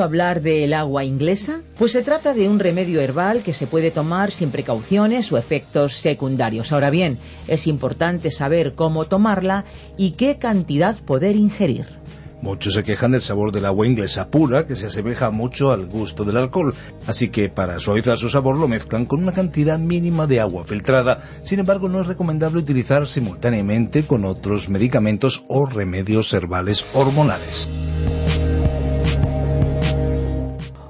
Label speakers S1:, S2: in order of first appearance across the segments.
S1: Oído hablar del agua inglesa? Pues se trata de un remedio herbal que se puede tomar sin precauciones o efectos secundarios. Ahora bien, es importante saber cómo tomarla y qué cantidad poder ingerir.
S2: Muchos se quejan del sabor del agua inglesa pura, que se asemeja mucho al gusto del alcohol, así que para suavizar su sabor lo mezclan con una cantidad mínima de agua filtrada. Sin embargo, no es recomendable utilizar simultáneamente con otros medicamentos o remedios herbales hormonales.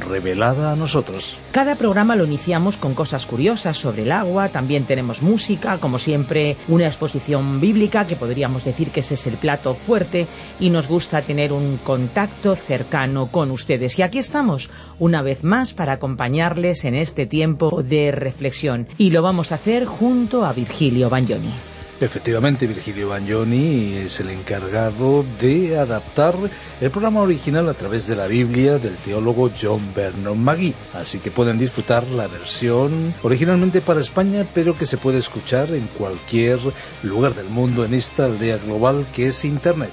S2: revelada a nosotros.
S1: Cada programa lo iniciamos con cosas curiosas sobre el agua, también tenemos música, como siempre una exposición bíblica, que podríamos decir que ese es el plato fuerte, y nos gusta tener un contacto cercano con ustedes. Y aquí estamos, una vez más, para acompañarles en este tiempo de reflexión. Y lo vamos a hacer junto a Virgilio Bagnoni.
S2: Efectivamente, Virgilio Bagnoni es el encargado de adaptar el programa original a través de la Biblia del teólogo John Vernon Magee. Así que pueden disfrutar la versión originalmente para España, pero que se puede escuchar en cualquier lugar del mundo en esta aldea global que es Internet.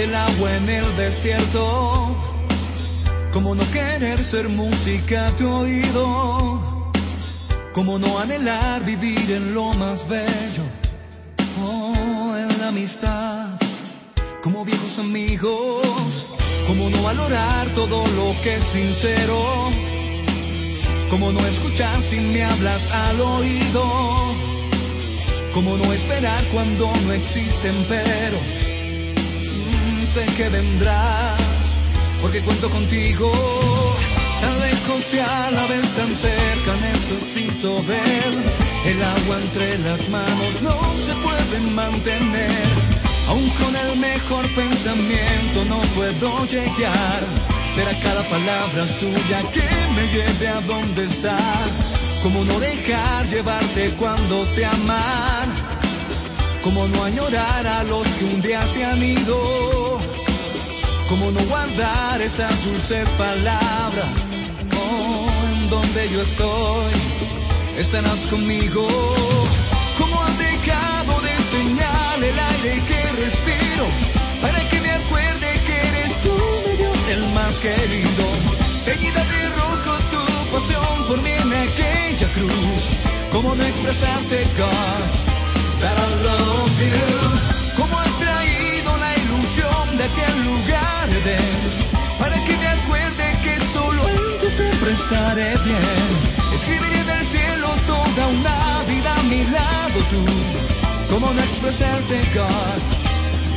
S3: El agua en el desierto. Como no querer ser música a tu oído. Como no anhelar vivir en lo más bello. Oh, en la amistad. Como viejos amigos. Como no valorar todo lo que es sincero. Como no escuchar si me hablas al oído. Como no esperar cuando no existen peros sé que vendrás, porque cuento contigo. Tan lejos y a la vez tan cerca necesito ver el agua entre las manos, no se puede mantener. Aún con el mejor pensamiento no puedo llegar. Será cada palabra suya que me lleve a donde estás. Como no dejar llevarte cuando te aman. Como no añorar a los que un día se han ido ¿Cómo no guardar esas dulces palabras? Oh, en donde yo estoy, estarás conmigo. ¿Cómo has dejado de señal el aire que respiro? Para que querido. Teñida de rojo tu pasión por mí en aquella cruz. ¿Cómo no expresarte, God, that I love you? ¿Cómo has traído la ilusión de aquel lugar? para que me acuerde que solo ti siempre estaré bien. Escribiré del cielo toda una vida a mi lado tú, como no expresarte, God,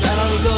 S3: that I love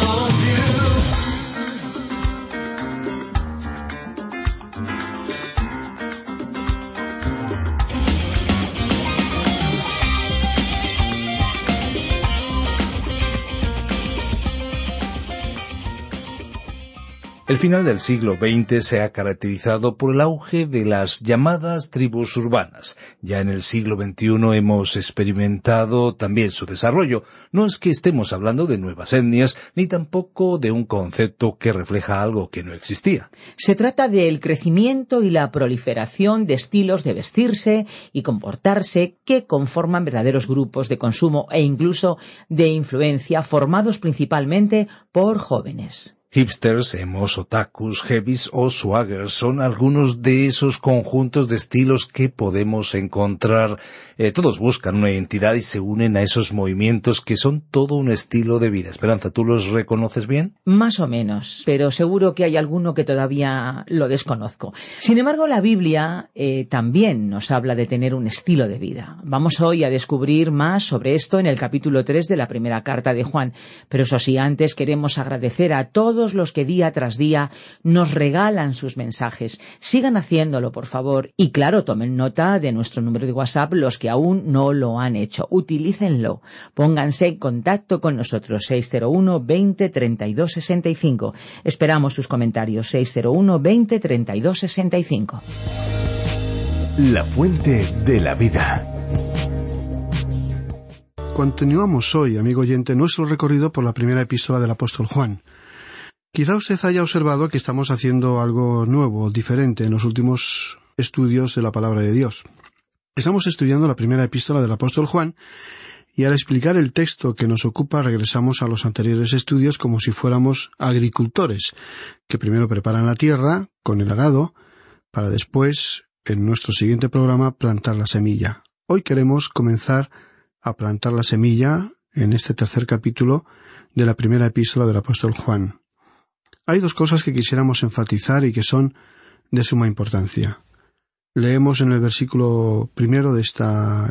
S2: El final del siglo XX se ha caracterizado por el auge de las llamadas tribus urbanas. Ya en el siglo XXI hemos experimentado también su desarrollo. No es que estemos hablando de nuevas etnias, ni tampoco de un concepto que refleja algo que no existía.
S1: Se trata del crecimiento y la proliferación de estilos de vestirse y comportarse que conforman verdaderos grupos de consumo e incluso de influencia formados principalmente por jóvenes.
S2: Hipsters, emos, otakus, heavies o swaggers son algunos de esos conjuntos de estilos que podemos encontrar. Eh, todos buscan una identidad y se unen a esos movimientos que son todo un estilo de vida. Esperanza, ¿tú los reconoces bien?
S1: Más o menos, pero seguro que hay alguno que todavía lo desconozco. Sin embargo, la Biblia eh, también nos habla de tener un estilo de vida. Vamos hoy a descubrir más sobre esto en el capítulo 3 de la primera carta de Juan. Pero eso sí, antes queremos agradecer a todos los que día tras día nos regalan sus mensajes. Sigan haciéndolo, por favor. Y claro, tomen nota de nuestro número de WhatsApp los que aún no lo han hecho. Utilícenlo. Pónganse en contacto con nosotros 601 20 32 65. Esperamos sus comentarios 601 20 32 65.
S4: La fuente de la vida.
S5: Continuamos hoy, amigo oyente, nuestro recorrido por la primera epístola del apóstol Juan. Quizá usted haya observado que estamos haciendo algo nuevo, diferente en los últimos estudios de la palabra de Dios. Estamos estudiando la primera epístola del apóstol Juan y al explicar el texto que nos ocupa regresamos a los anteriores estudios como si fuéramos agricultores, que primero preparan la tierra con el arado para después, en nuestro siguiente programa, plantar la semilla. Hoy queremos comenzar a plantar la semilla en este tercer capítulo de la primera epístola del apóstol Juan. Hay dos cosas que quisiéramos enfatizar y que son de suma importancia. Leemos en el versículo primero de este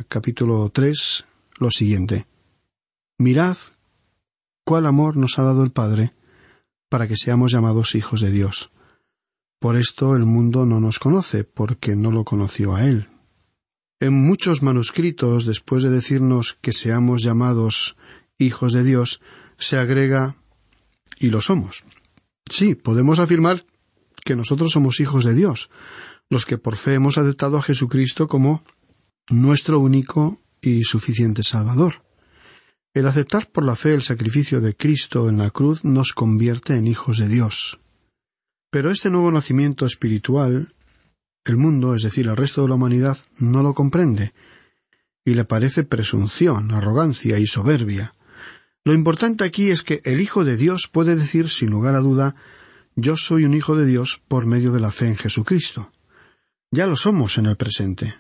S5: capítulo tres lo siguiente. Mirad cuál amor nos ha dado el Padre para que seamos llamados hijos de Dios. Por esto el mundo no nos conoce, porque no lo conoció a Él. En muchos manuscritos, después de decirnos que seamos llamados hijos de Dios, se agrega y lo somos. Sí, podemos afirmar que nosotros somos hijos de Dios, los que por fe hemos aceptado a Jesucristo como nuestro único y suficiente Salvador. El aceptar por la fe el sacrificio de Cristo en la cruz nos convierte en hijos de Dios. Pero este nuevo nacimiento espiritual, el mundo, es decir, el resto de la humanidad, no lo comprende, y le parece presunción, arrogancia y soberbia. Lo importante aquí es que el Hijo de Dios puede decir sin lugar a duda yo soy un Hijo de Dios por medio de la fe en Jesucristo. Ya lo somos en el presente.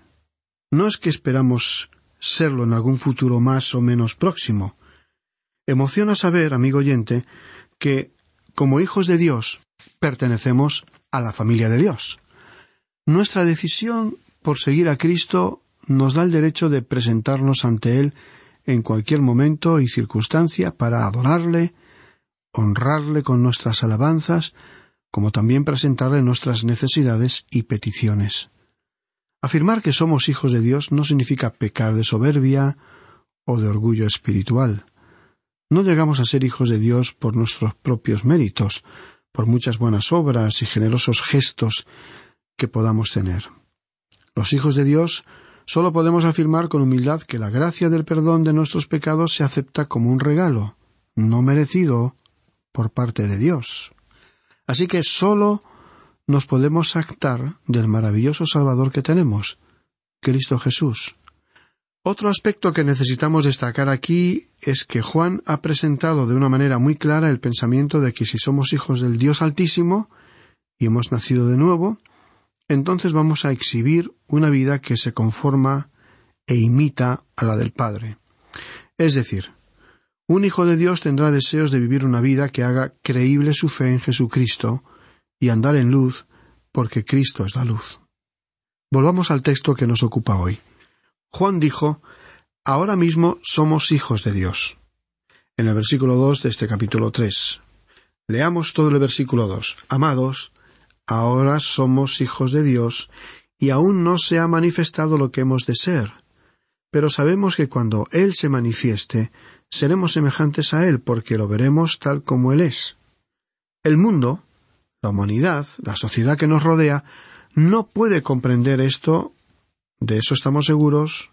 S5: No es que esperamos serlo en algún futuro más o menos próximo. Emociona saber, amigo oyente, que, como hijos de Dios, pertenecemos a la familia de Dios. Nuestra decisión por seguir a Cristo nos da el derecho de presentarnos ante Él en cualquier momento y circunstancia para adorarle, honrarle con nuestras alabanzas, como también presentarle nuestras necesidades y peticiones. Afirmar que somos hijos de Dios no significa pecar de soberbia o de orgullo espiritual. No llegamos a ser hijos de Dios por nuestros propios méritos, por muchas buenas obras y generosos gestos que podamos tener. Los hijos de Dios Solo podemos afirmar con humildad que la gracia del perdón de nuestros pecados se acepta como un regalo, no merecido, por parte de Dios. Así que solo nos podemos actar del maravilloso Salvador que tenemos, Cristo Jesús. Otro aspecto que necesitamos destacar aquí es que Juan ha presentado de una manera muy clara el pensamiento de que si somos hijos del Dios Altísimo y hemos nacido de nuevo, entonces vamos a exhibir una vida que se conforma e imita a la del Padre. Es decir, un hijo de Dios tendrá deseos de vivir una vida que haga creíble su fe en Jesucristo y andar en luz, porque Cristo es la luz. Volvamos al texto que nos ocupa hoy. Juan dijo, Ahora mismo somos hijos de Dios. En el versículo dos de este capítulo tres. Leamos todo el versículo dos. Amados, Ahora somos hijos de Dios y aún no se ha manifestado lo que hemos de ser. Pero sabemos que cuando Él se manifieste, seremos semejantes a Él porque lo veremos tal como Él es. El mundo, La humanidad, la sociedad que nos rodea, no puede comprender esto, de eso estamos seguros,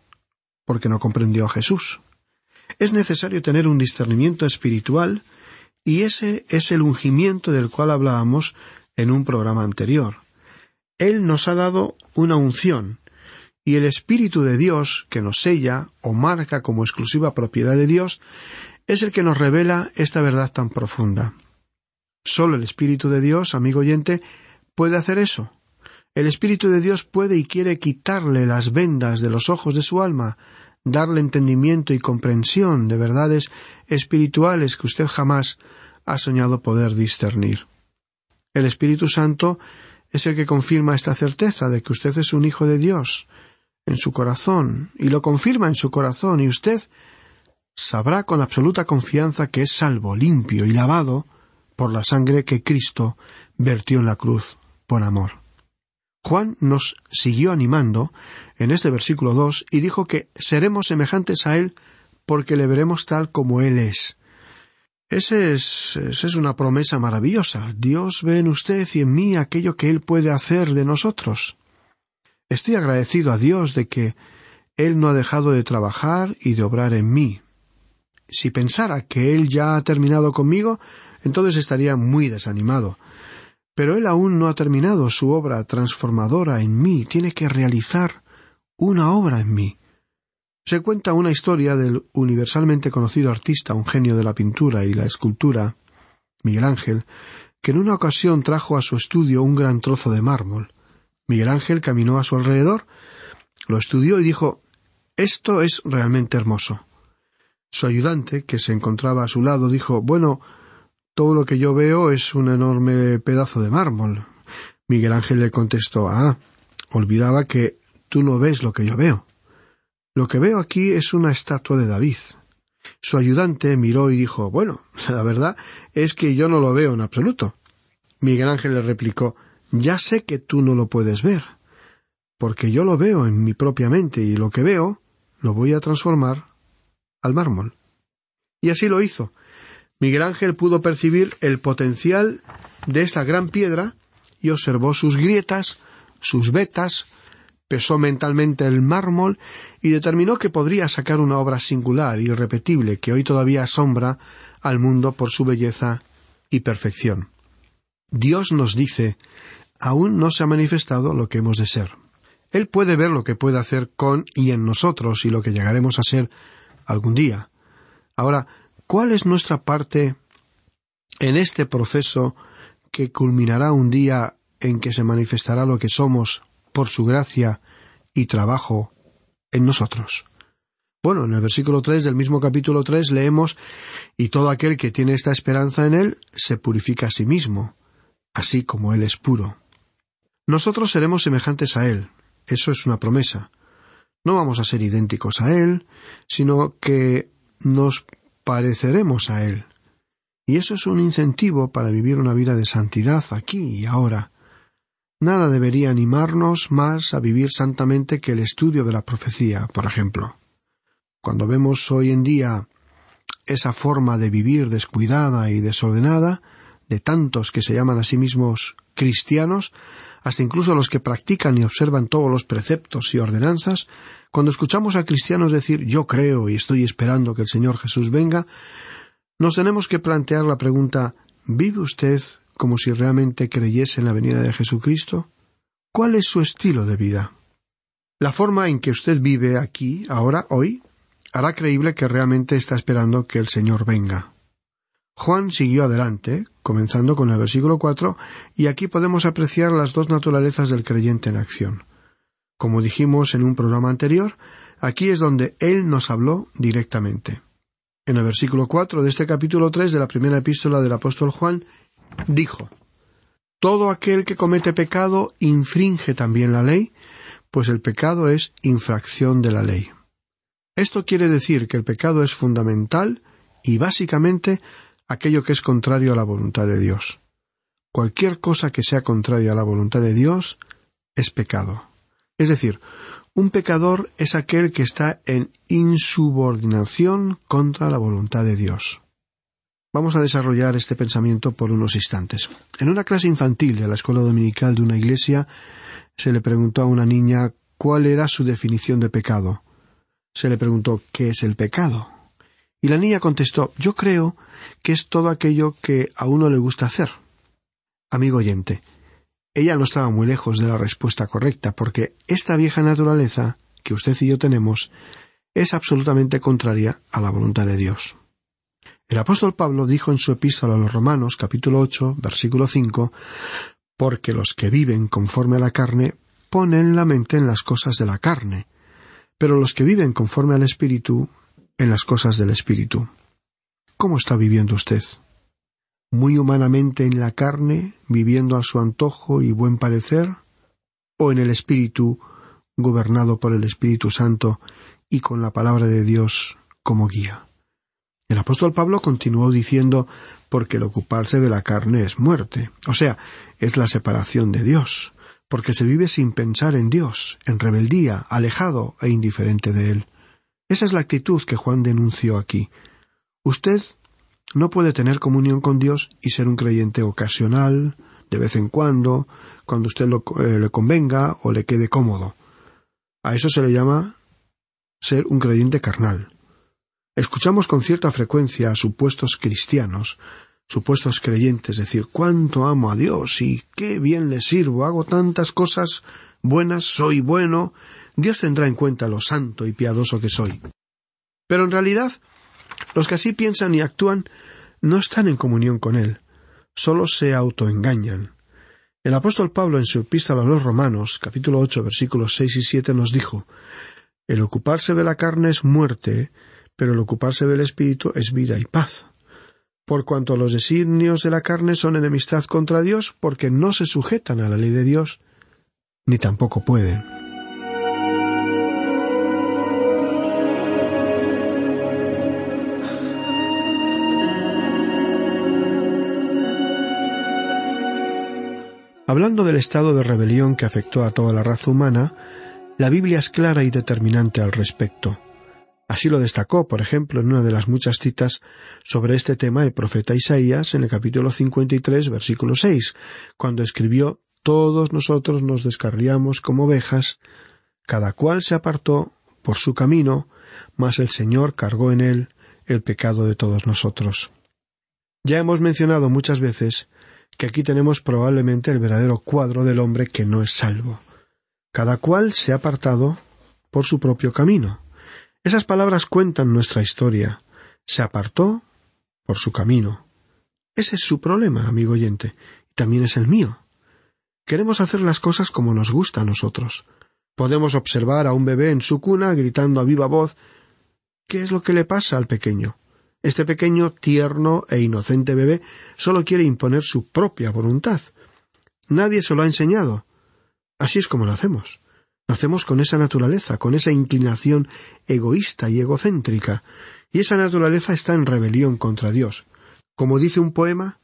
S5: porque no comprendió a Jesús. Es necesario tener un discernimiento espiritual y ese es el ungimiento del cual hablábamos en un programa anterior. Él nos ha dado una unción, y el Espíritu de Dios, que nos sella o marca como exclusiva propiedad de Dios, es el que nos revela esta verdad tan profunda. Solo el Espíritu de Dios, amigo oyente, puede hacer eso. El Espíritu de Dios puede y quiere quitarle las vendas de los ojos de su alma, darle entendimiento y comprensión de verdades espirituales que usted jamás ha soñado poder discernir. El Espíritu Santo es el que confirma esta certeza de que usted es un hijo de Dios en su corazón, y lo confirma en su corazón, y usted sabrá con absoluta confianza que es salvo, limpio y lavado por la sangre que Cristo vertió en la cruz por amor. Juan nos siguió animando en este versículo dos y dijo que seremos semejantes a Él porque le veremos tal como Él es. Es, esa es una promesa maravillosa. Dios ve en usted y en mí aquello que Él puede hacer de nosotros. Estoy agradecido a Dios de que Él no ha dejado de trabajar y de obrar en mí. Si pensara que Él ya ha terminado conmigo, entonces estaría muy desanimado. Pero Él aún no ha terminado su obra transformadora en mí, tiene que realizar una obra en mí. Se cuenta una historia del universalmente conocido artista, un genio de la pintura y la escultura, Miguel Ángel, que en una ocasión trajo a su estudio un gran trozo de mármol. Miguel Ángel caminó a su alrededor, lo estudió y dijo Esto es realmente hermoso. Su ayudante, que se encontraba a su lado, dijo Bueno, todo lo que yo veo es un enorme pedazo de mármol. Miguel Ángel le contestó Ah, olvidaba que tú no ves lo que yo veo. Lo que veo aquí es una estatua de David. Su ayudante miró y dijo Bueno, la verdad es que yo no lo veo en absoluto. Miguel Ángel le replicó Ya sé que tú no lo puedes ver, porque yo lo veo en mi propia mente y lo que veo lo voy a transformar al mármol. Y así lo hizo. Miguel Ángel pudo percibir el potencial de esta gran piedra y observó sus grietas, sus vetas, pesó mentalmente el mármol y determinó que podría sacar una obra singular irrepetible que hoy todavía asombra al mundo por su belleza y perfección. Dios nos dice aún no se ha manifestado lo que hemos de ser. Él puede ver lo que puede hacer con y en nosotros y lo que llegaremos a ser algún día. Ahora, ¿cuál es nuestra parte en este proceso que culminará un día en que se manifestará lo que somos por su gracia y trabajo en nosotros. Bueno, en el versículo tres del mismo capítulo tres leemos y todo aquel que tiene esta esperanza en él se purifica a sí mismo, así como él es puro. Nosotros seremos semejantes a él, eso es una promesa. No vamos a ser idénticos a él, sino que nos pareceremos a él. Y eso es un incentivo para vivir una vida de santidad aquí y ahora, Nada debería animarnos más a vivir santamente que el estudio de la profecía, por ejemplo. Cuando vemos hoy en día esa forma de vivir descuidada y desordenada, de tantos que se llaman a sí mismos cristianos, hasta incluso los que practican y observan todos los preceptos y ordenanzas, cuando escuchamos a cristianos decir yo creo y estoy esperando que el Señor Jesús venga, nos tenemos que plantear la pregunta ¿Vive usted como si realmente creyese en la venida de Jesucristo? ¿Cuál es su estilo de vida? La forma en que usted vive aquí, ahora, hoy, hará creíble que realmente está esperando que el Señor venga. Juan siguió adelante, comenzando con el versículo cuatro, y aquí podemos apreciar las dos naturalezas del creyente en acción. Como dijimos en un programa anterior, aquí es donde Él nos habló directamente. En el versículo cuatro de este capítulo tres de la primera epístola del apóstol Juan, dijo Todo aquel que comete pecado infringe también la ley, pues el pecado es infracción de la ley. Esto quiere decir que el pecado es fundamental y básicamente aquello que es contrario a la voluntad de Dios. Cualquier cosa que sea contraria a la voluntad de Dios es pecado. Es decir, un pecador es aquel que está en insubordinación contra la voluntad de Dios. Vamos a desarrollar este pensamiento por unos instantes. En una clase infantil de la escuela dominical de una iglesia se le preguntó a una niña cuál era su definición de pecado. Se le preguntó ¿qué es el pecado? Y la niña contestó Yo creo que es todo aquello que a uno le gusta hacer. Amigo oyente, ella no estaba muy lejos de la respuesta correcta, porque esta vieja naturaleza que usted y yo tenemos es absolutamente contraria a la voluntad de Dios. El apóstol Pablo dijo en su epístola a los Romanos, capítulo ocho, versículo cinco, porque los que viven conforme a la carne ponen la mente en las cosas de la carne, pero los que viven conforme al Espíritu en las cosas del Espíritu. ¿Cómo está viviendo usted? ¿Muy humanamente en la carne, viviendo a su antojo y buen parecer? ¿O en el Espíritu, gobernado por el Espíritu Santo y con la palabra de Dios como guía? El apóstol Pablo continuó diciendo porque el ocuparse de la carne es muerte, o sea, es la separación de Dios, porque se vive sin pensar en Dios, en rebeldía, alejado e indiferente de Él. Esa es la actitud que Juan denunció aquí. Usted no puede tener comunión con Dios y ser un creyente ocasional, de vez en cuando, cuando usted eh, le convenga o le quede cómodo. A eso se le llama ser un creyente carnal. Escuchamos con cierta frecuencia a supuestos cristianos, supuestos creyentes decir cuánto amo a Dios y qué bien le sirvo, hago tantas cosas buenas, soy bueno, Dios tendrá en cuenta lo santo y piadoso que soy. Pero en realidad, los que así piensan y actúan no están en comunión con Él, solo se autoengañan. El apóstol Pablo en su epístola a los Romanos, capítulo ocho, versículos seis y siete, nos dijo El ocuparse de la carne es muerte, pero el ocuparse del espíritu es vida y paz. Por cuanto los designios de la carne son enemistad contra Dios, porque no se sujetan a la ley de Dios, ni tampoco pueden. Hablando del estado de rebelión que afectó a toda la raza humana, la Biblia es clara y determinante al respecto. Así lo destacó, por ejemplo, en una de las muchas citas sobre este tema el profeta Isaías en el capítulo 53, versículo 6, cuando escribió Todos nosotros nos descarriamos como ovejas, cada cual se apartó por su camino, mas el Señor cargó en él el pecado de todos nosotros. Ya hemos mencionado muchas veces que aquí tenemos probablemente el verdadero cuadro del hombre que no es salvo. Cada cual se ha apartado por su propio camino. Esas palabras cuentan nuestra historia. Se apartó por su camino. Ese es su problema, amigo oyente, y también es el mío. Queremos hacer las cosas como nos gusta a nosotros. Podemos observar a un bebé en su cuna gritando a viva voz ¿Qué es lo que le pasa al pequeño? Este pequeño, tierno e inocente bebé solo quiere imponer su propia voluntad. Nadie se lo ha enseñado. Así es como lo hacemos. Nacemos con esa naturaleza, con esa inclinación egoísta y egocéntrica, y esa naturaleza está en rebelión contra Dios. Como dice un poema,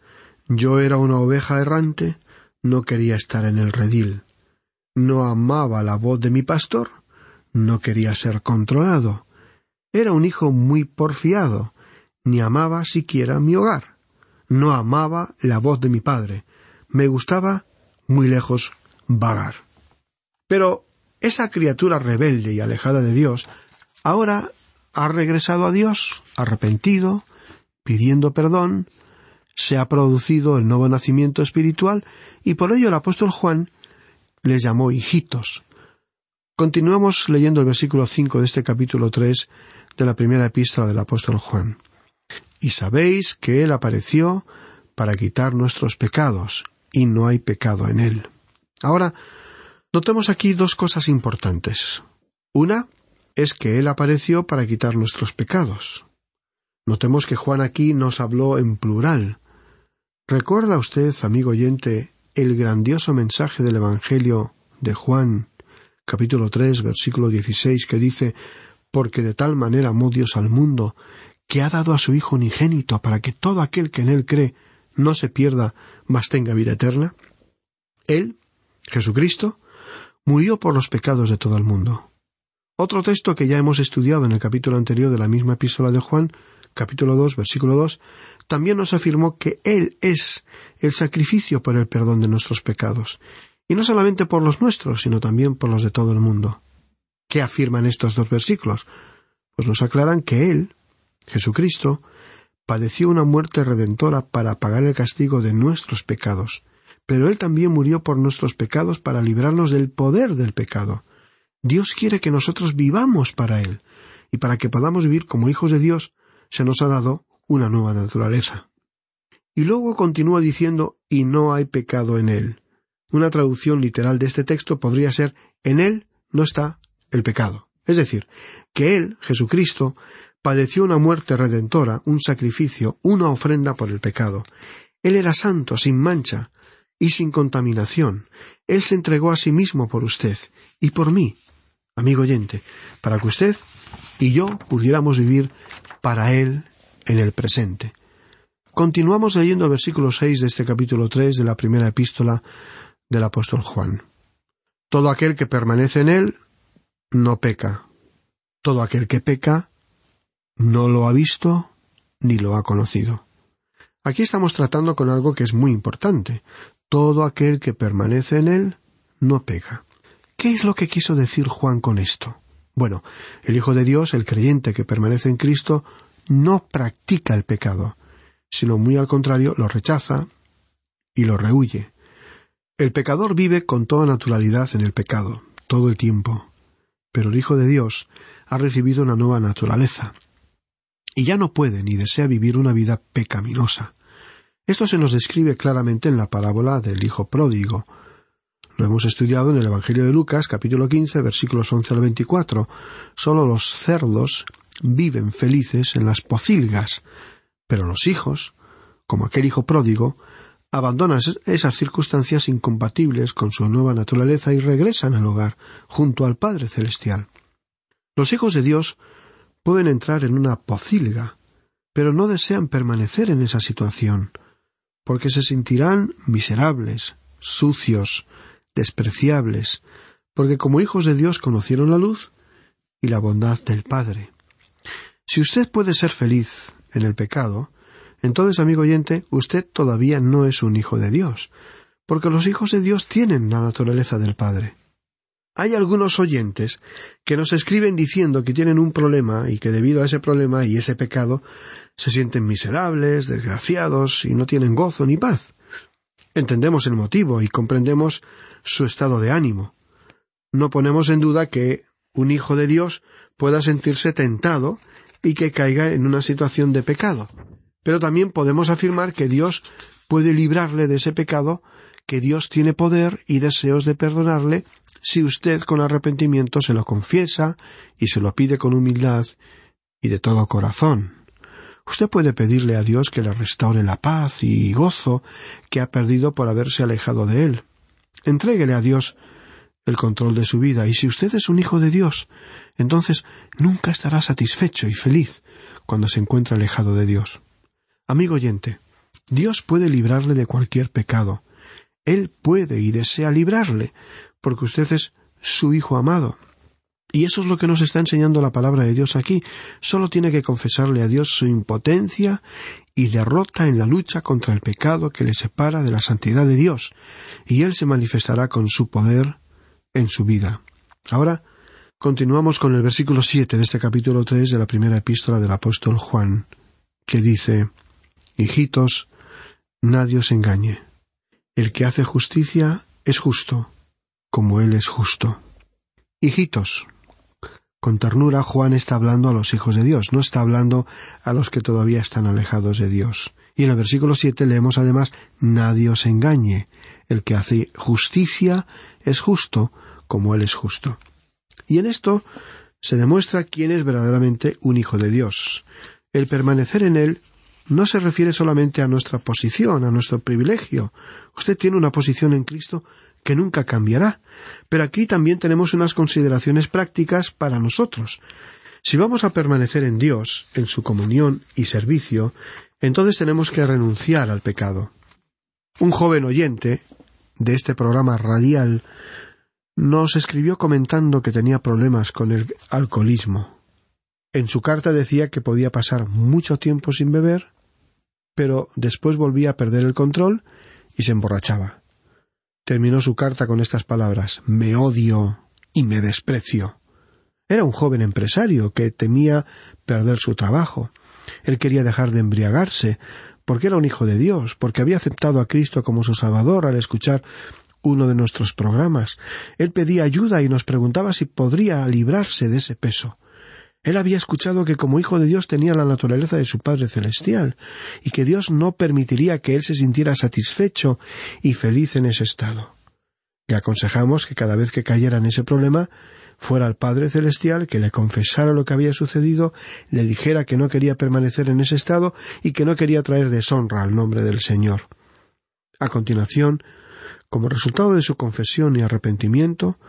S5: yo era una oveja errante, no quería estar en el redil. No amaba la voz de mi pastor, no quería ser controlado. Era un hijo muy porfiado, ni amaba siquiera mi hogar. No amaba la voz de mi padre. Me gustaba muy lejos vagar. Pero esa criatura rebelde y alejada de Dios ahora ha regresado a Dios, arrepentido, pidiendo perdón, se ha producido el nuevo nacimiento espiritual y por ello el apóstol Juan les llamó hijitos. Continuamos leyendo el versículo cinco de este capítulo tres de la primera epístola del apóstol Juan. Y sabéis que Él apareció para quitar nuestros pecados, y no hay pecado en Él. Ahora, Notemos aquí dos cosas importantes. Una es que Él apareció para quitar nuestros pecados. Notemos que Juan aquí nos habló en plural. ¿Recuerda usted, amigo oyente, el grandioso mensaje del Evangelio de Juan, capítulo tres, versículo dieciséis, que dice Porque de tal manera amó Dios al mundo, que ha dado a su Hijo unigénito para que todo aquel que en él cree no se pierda, mas tenga vida eterna? Él, Jesucristo, murió por los pecados de todo el mundo. Otro texto que ya hemos estudiado en el capítulo anterior de la misma epístola de Juan, capítulo 2, versículo 2, también nos afirmó que Él es el sacrificio por el perdón de nuestros pecados, y no solamente por los nuestros, sino también por los de todo el mundo. ¿Qué afirman estos dos versículos? Pues nos aclaran que Él, Jesucristo, padeció una muerte redentora para pagar el castigo de nuestros pecados, pero Él también murió por nuestros pecados para librarnos del poder del pecado. Dios quiere que nosotros vivamos para Él, y para que podamos vivir como hijos de Dios, se nos ha dado una nueva naturaleza. Y luego continúa diciendo, y no hay pecado en Él. Una traducción literal de este texto podría ser, en Él no está el pecado. Es decir, que Él, Jesucristo, padeció una muerte redentora, un sacrificio, una ofrenda por el pecado. Él era santo, sin mancha y sin contaminación. Él se entregó a sí mismo por usted y por mí, amigo oyente, para que usted y yo pudiéramos vivir para Él en el presente. Continuamos leyendo el versículo seis de este capítulo tres de la primera epístola del apóstol Juan. Todo aquel que permanece en Él no peca. Todo aquel que peca no lo ha visto ni lo ha conocido. Aquí estamos tratando con algo que es muy importante. Todo aquel que permanece en Él no peca. ¿Qué es lo que quiso decir Juan con esto? Bueno, el Hijo de Dios, el creyente que permanece en Cristo, no practica el pecado, sino muy al contrario lo rechaza y lo rehuye. El pecador vive con toda naturalidad en el pecado, todo el tiempo, pero el Hijo de Dios ha recibido una nueva naturaleza, y ya no puede ni desea vivir una vida pecaminosa. Esto se nos describe claramente en la parábola del Hijo pródigo, lo hemos estudiado en el Evangelio de Lucas, capítulo 15, versículos 11 al 24. Solo los cerdos viven felices en las pocilgas, pero los hijos, como aquel hijo pródigo, abandonan esas circunstancias incompatibles con su nueva naturaleza y regresan al hogar, junto al Padre Celestial. Los hijos de Dios pueden entrar en una pocilga, pero no desean permanecer en esa situación, porque se sentirán miserables, sucios, despreciables, porque como hijos de Dios conocieron la luz y la bondad del Padre. Si usted puede ser feliz en el pecado, entonces, amigo oyente, usted todavía no es un hijo de Dios, porque los hijos de Dios tienen la naturaleza del Padre. Hay algunos oyentes que nos escriben diciendo que tienen un problema y que debido a ese problema y ese pecado se sienten miserables, desgraciados y no tienen gozo ni paz. Entendemos el motivo y comprendemos su estado de ánimo. No ponemos en duda que un hijo de Dios pueda sentirse tentado y que caiga en una situación de pecado. Pero también podemos afirmar que Dios puede librarle de ese pecado, que Dios tiene poder y deseos de perdonarle si usted con arrepentimiento se lo confiesa y se lo pide con humildad y de todo corazón. Usted puede pedirle a Dios que le restaure la paz y gozo que ha perdido por haberse alejado de él. Entréguele a Dios el control de su vida, y si usted es un hijo de Dios, entonces nunca estará satisfecho y feliz cuando se encuentra alejado de Dios. Amigo oyente, Dios puede librarle de cualquier pecado. Él puede y desea librarle, porque usted es su hijo amado. Y eso es lo que nos está enseñando la palabra de Dios aquí. Solo tiene que confesarle a Dios su impotencia y derrota en la lucha contra el pecado que le separa de la santidad de Dios, y Él se manifestará con su poder en su vida. Ahora continuamos con el versículo siete de este capítulo tres de la primera epístola del apóstol Juan, que dice Hijitos, nadie os engañe. El que hace justicia es justo, como Él es justo. Hijitos, con ternura Juan está hablando a los hijos de Dios, no está hablando a los que todavía están alejados de Dios. Y en el versículo siete leemos además Nadie os engañe. El que hace justicia es justo, como Él es justo. Y en esto se demuestra quién es verdaderamente un hijo de Dios. El permanecer en Él no se refiere solamente a nuestra posición, a nuestro privilegio. Usted tiene una posición en Cristo que nunca cambiará. Pero aquí también tenemos unas consideraciones prácticas para nosotros. Si vamos a permanecer en Dios, en su comunión y servicio, entonces tenemos que renunciar al pecado. Un joven oyente de este programa radial nos escribió comentando que tenía problemas con el alcoholismo. En su carta decía que podía pasar mucho tiempo sin beber, pero después volvía a perder el control y se emborrachaba. Terminó su carta con estas palabras Me odio y me desprecio. Era un joven empresario que temía perder su trabajo. Él quería dejar de embriagarse, porque era un hijo de Dios, porque había aceptado a Cristo como su Salvador al escuchar uno de nuestros programas. Él pedía ayuda y nos preguntaba si podría librarse de ese peso. Él había escuchado que como hijo de Dios tenía la naturaleza de su Padre Celestial, y que Dios no permitiría que él se sintiera satisfecho y feliz en ese estado. Le aconsejamos que cada vez que cayera en ese problema, fuera al Padre Celestial, que le confesara lo que había sucedido, le dijera que no quería permanecer en ese estado y que no quería traer deshonra al nombre del Señor. A continuación, como resultado de su confesión y arrepentimiento,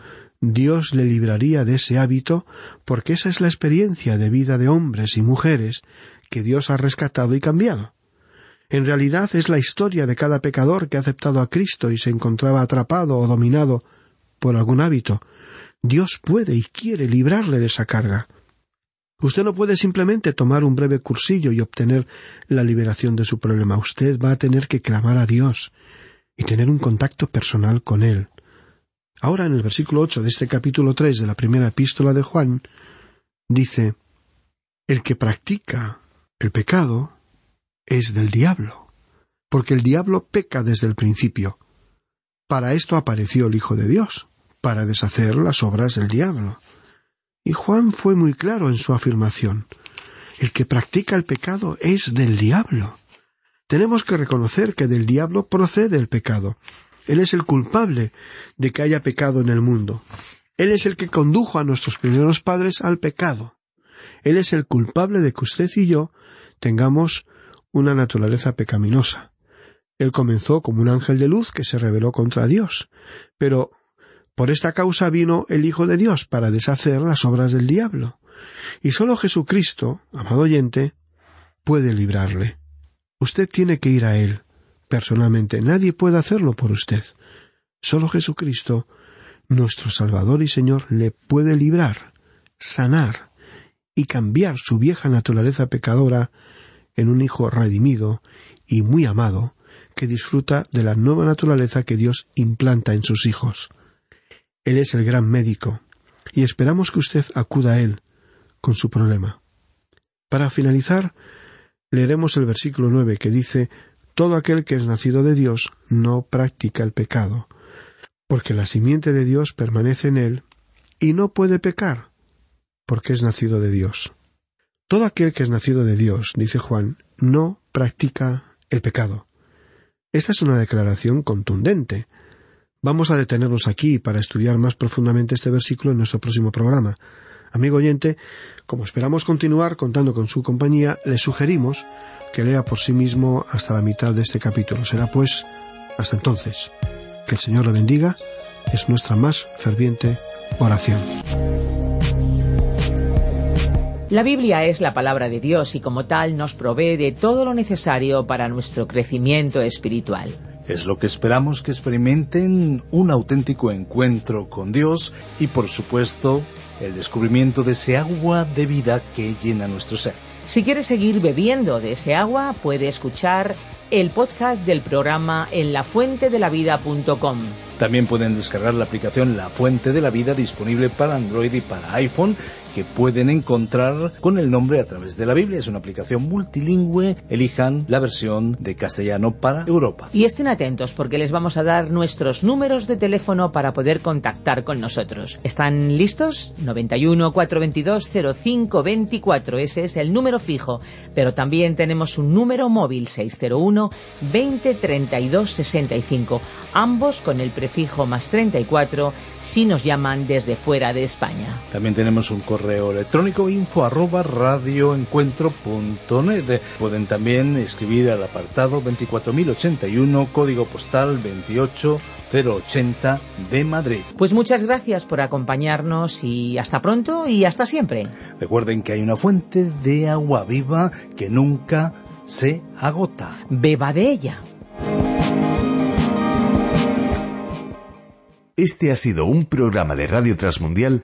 S5: Dios le libraría de ese hábito, porque esa es la experiencia de vida de hombres y mujeres que Dios ha rescatado y cambiado. En realidad es la historia de cada pecador que ha aceptado a Cristo y se encontraba atrapado o dominado por algún hábito. Dios puede y quiere librarle de esa carga. Usted no puede simplemente tomar un breve cursillo y obtener la liberación de su problema. Usted va a tener que clamar a Dios y tener un contacto personal con Él. Ahora en el versículo ocho de este capítulo tres de la primera epístola de Juan, dice El que practica el pecado es del diablo, porque el diablo peca desde el principio. Para esto apareció el Hijo de Dios, para deshacer las obras del diablo. Y Juan fue muy claro en su afirmación. El que practica el pecado es del diablo. Tenemos que reconocer que del diablo procede el pecado. Él es el culpable de que haya pecado en el mundo. Él es el que condujo a nuestros primeros padres al pecado. Él es el culpable de que usted y yo tengamos una naturaleza pecaminosa. Él comenzó como un ángel de luz que se rebeló contra Dios, pero por esta causa vino el Hijo de Dios para deshacer las obras del diablo. Y sólo Jesucristo, amado oyente, puede librarle. Usted tiene que ir a Él, personalmente. Nadie puede hacerlo por usted. Solo Jesucristo, nuestro Salvador y Señor, le puede librar, sanar y cambiar su vieja naturaleza pecadora en un Hijo redimido y muy amado, que disfruta de la nueva naturaleza que Dios implanta en sus hijos. Él es el gran médico, y esperamos que usted acuda a Él con su problema. Para finalizar, leeremos el versículo nueve que dice Todo aquel que es nacido de Dios no practica el pecado, porque la simiente de Dios permanece en él y no puede pecar, porque es nacido de Dios. Todo aquel que es nacido de Dios, dice Juan, no practica el pecado. Esta es una declaración contundente. Vamos a detenernos aquí para estudiar más profundamente este versículo en nuestro próximo programa. Amigo oyente, como esperamos continuar contando con su compañía, le sugerimos que lea por sí mismo hasta la mitad de este capítulo. Será pues hasta entonces. Que el Señor lo bendiga es nuestra más ferviente oración.
S1: La Biblia es la palabra de Dios y como tal nos provee de todo lo necesario para nuestro crecimiento espiritual.
S2: Es lo que esperamos que experimenten un auténtico encuentro con Dios y por supuesto el descubrimiento de ese agua de vida que llena nuestro ser.
S1: Si quieres seguir bebiendo de ese agua, puede escuchar el podcast del programa en lafuentedelavida.com.
S2: También pueden descargar la aplicación La Fuente de la Vida disponible para Android y para iPhone que pueden encontrar con el nombre a través de la Biblia. Es una aplicación multilingüe. Elijan la versión de castellano para Europa.
S1: Y estén atentos porque les vamos a dar nuestros números de teléfono para poder contactar con nosotros. ¿Están listos? 91 422 0524. Ese es el número fijo. Pero también tenemos un número móvil 601 20 32 65. Ambos con el prefijo más 34 si nos llaman desde fuera de España.
S2: También tenemos un correo electrónico info arroba radioencuentro.net. Pueden también escribir al apartado 24081, código postal 28080 de Madrid.
S1: Pues muchas gracias por acompañarnos y hasta pronto y hasta siempre.
S2: Recuerden que hay una fuente de agua viva que nunca se agota.
S1: Beba de ella.
S4: Este ha sido un programa de Radio Transmundial